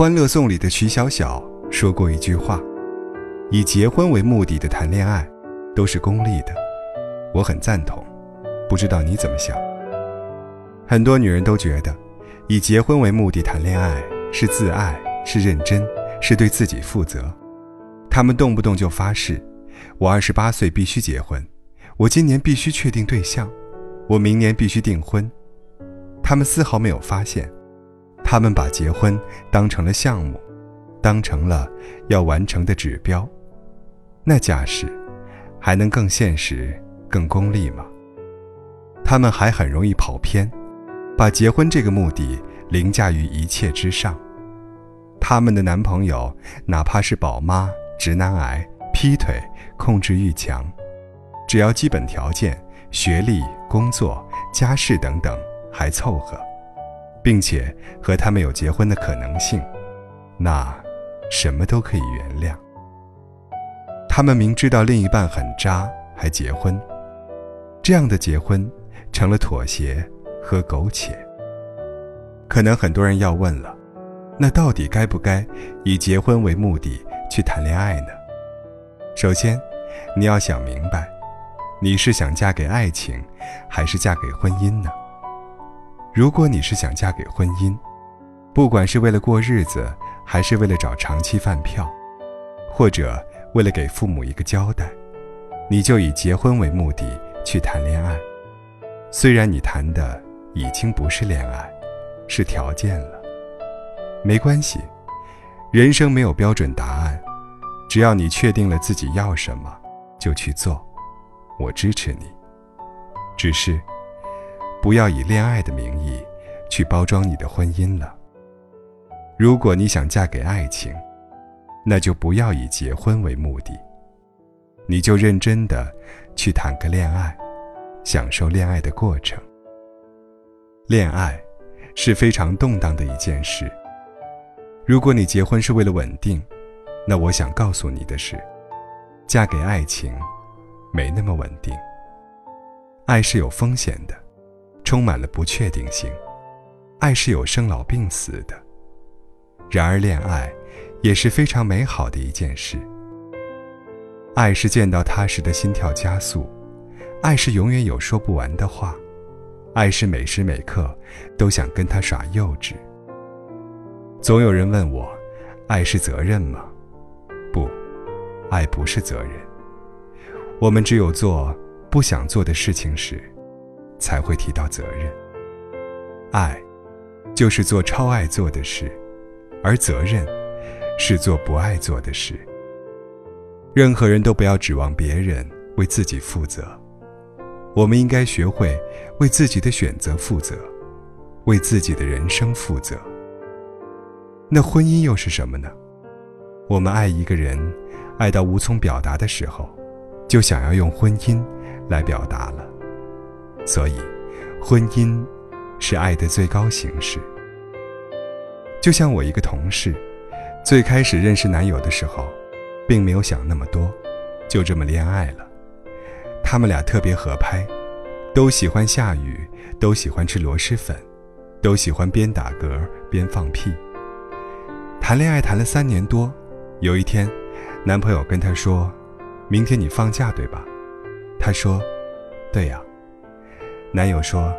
欢乐颂》里的曲小小说过一句话：“以结婚为目的的谈恋爱，都是功利的。”我很赞同，不知道你怎么想？很多女人都觉得，以结婚为目的谈恋爱是自爱，是认真，是对自己负责。她们动不动就发誓：“我二十八岁必须结婚，我今年必须确定对象，我明年必须订婚。”她们丝毫没有发现，他们把结婚当成了项目，当成了要完成的指标。那架势，还能更现实、更功利吗？他们还很容易跑偏。把结婚这个目的凌驾于一切之上。他们的男朋友哪怕是宝妈、直男癌、劈腿、控制欲强，只要基本条件、学历、工作、家世等等还凑合，并且和他们有结婚的可能性，那什么都可以原谅。他们明知道另一半很渣还结婚，这样的结婚成了妥协。和苟且。可能很多人要问了，那到底该不该以结婚为目的去谈恋爱呢？首先，你要想明白，你是想嫁给爱情，还是嫁给婚姻呢？如果你是想嫁给婚姻，不管是为了过日子，还是为了找长期饭票，或者为了给父母一个交代，你就以结婚为目的去谈恋爱。虽然你谈的。已经不是恋爱，是条件了。没关系，人生没有标准答案，只要你确定了自己要什么，就去做。我支持你。只是，不要以恋爱的名义去包装你的婚姻了。如果你想嫁给爱情，那就不要以结婚为目的，你就认真的去谈个恋爱，享受恋爱的过程。恋爱是非常动荡的一件事。如果你结婚是为了稳定，那我想告诉你的是，嫁给爱情没那么稳定。爱是有风险的，充满了不确定性。爱是有生老病死的。然而，恋爱也是非常美好的一件事。爱是见到他时的心跳加速，爱是永远有说不完的话。爱是每时每刻都想跟他耍幼稚。总有人问我，爱是责任吗？不，爱不是责任。我们只有做不想做的事情时，才会提到责任。爱，就是做超爱做的事，而责任，是做不爱做的事。任何人都不要指望别人为自己负责。我们应该学会为自己的选择负责，为自己的人生负责。那婚姻又是什么呢？我们爱一个人，爱到无从表达的时候，就想要用婚姻来表达了。所以，婚姻是爱的最高形式。就像我一个同事，最开始认识男友的时候，并没有想那么多，就这么恋爱了。他们俩特别合拍，都喜欢下雨，都喜欢吃螺蛳粉，都喜欢边打嗝边放屁。谈恋爱谈了三年多，有一天，男朋友跟她说：“明天你放假对吧？”她说：“对呀。”男友说：“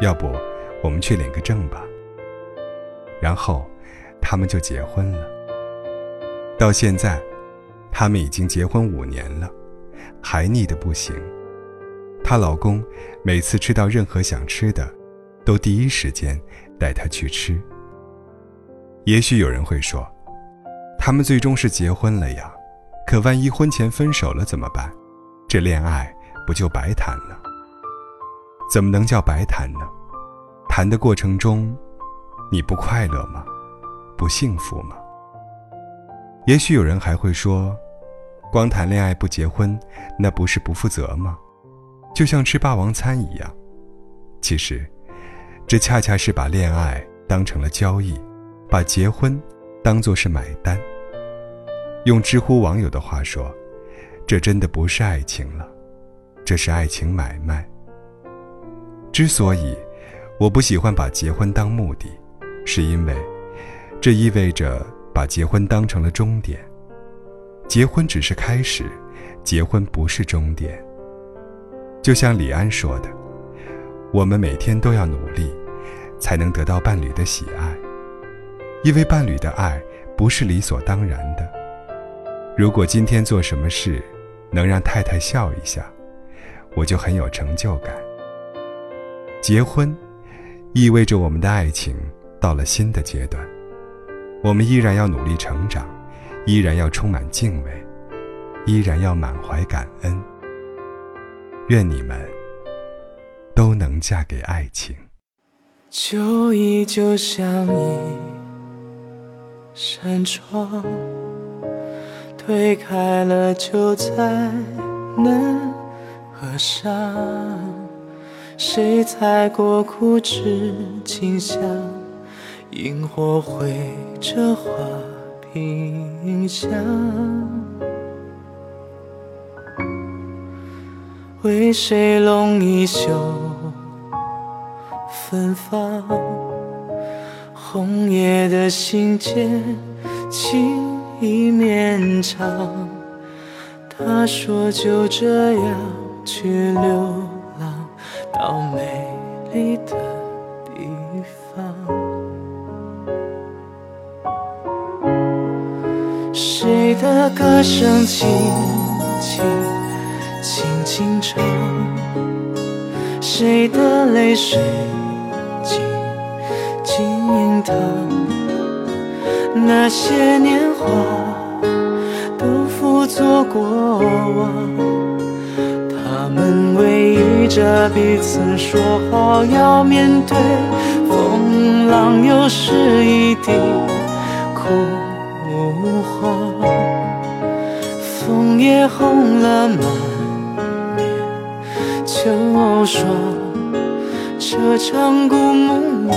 要不我们去领个证吧。”然后，他们就结婚了。到现在，他们已经结婚五年了。还腻得不行，她老公每次吃到任何想吃的，都第一时间带她去吃。也许有人会说，他们最终是结婚了呀，可万一婚前分手了怎么办？这恋爱不就白谈了？怎么能叫白谈呢？谈的过程中，你不快乐吗？不幸福吗？也许有人还会说。光谈恋爱不结婚，那不是不负责吗？就像吃霸王餐一样。其实，这恰恰是把恋爱当成了交易，把结婚当作是买单。用知乎网友的话说，这真的不是爱情了，这是爱情买卖。之所以我不喜欢把结婚当目的，是因为这意味着把结婚当成了终点。结婚只是开始，结婚不是终点。就像李安说的：“我们每天都要努力，才能得到伴侣的喜爱，因为伴侣的爱不是理所当然的。如果今天做什么事能让太太笑一下，我就很有成就感。结婚意味着我们的爱情到了新的阶段，我们依然要努力成长。”依然要充满敬畏，依然要满怀感恩。愿你们都能嫁给爱情。旧忆就像一扇窗，推开了就再难合上。谁踩过枯枝清香？萤火绘着画。屏香，为谁拢一袖芬芳？红叶的信笺，情意绵长。他说就这样去流浪，到美丽的地方。谁的歌声轻轻轻轻唱？谁的泪水静静淌？那些年华都付作过往，他们为着彼此，说好要面对风浪，又是一地枯。黄，枫叶红了满面秋霜。这场故梦里，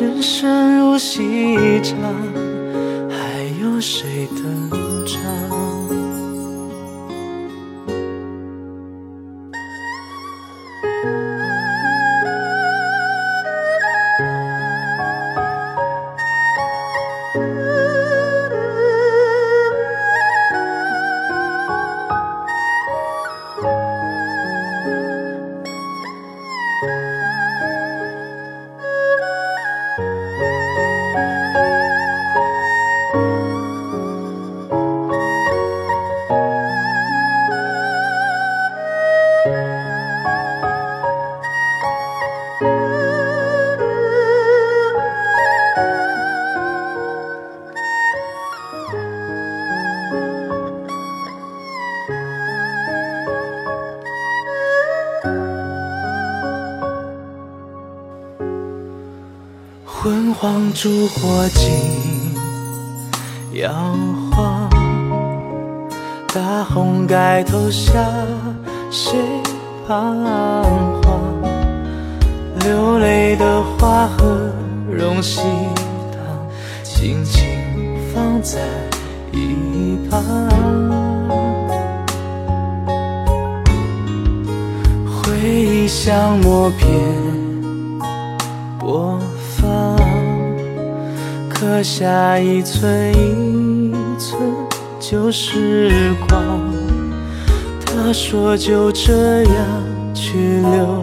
人生如戏场，还有谁登昏黄烛火尽摇晃，大红盖头下谁彷徨？流泪的花和荣喜糖，轻轻放在一旁。回忆像默片播。刻下一寸一寸旧时光。他说就这样去流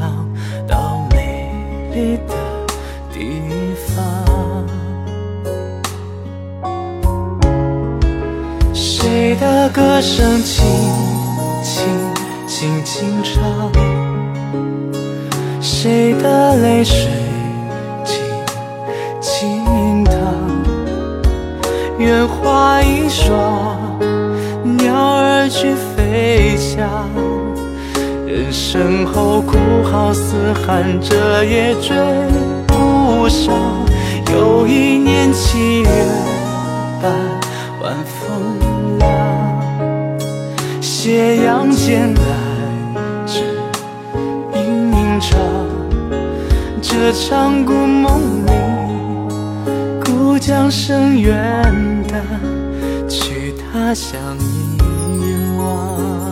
浪到美丽的地方。谁的歌声轻轻轻轻唱？谁的泪水？身后哭号嘶喊，这也追不上。又一年七月半，晚风凉，斜阳渐来只影影长。这场故梦里，故将声远淡。去他乡遗忘。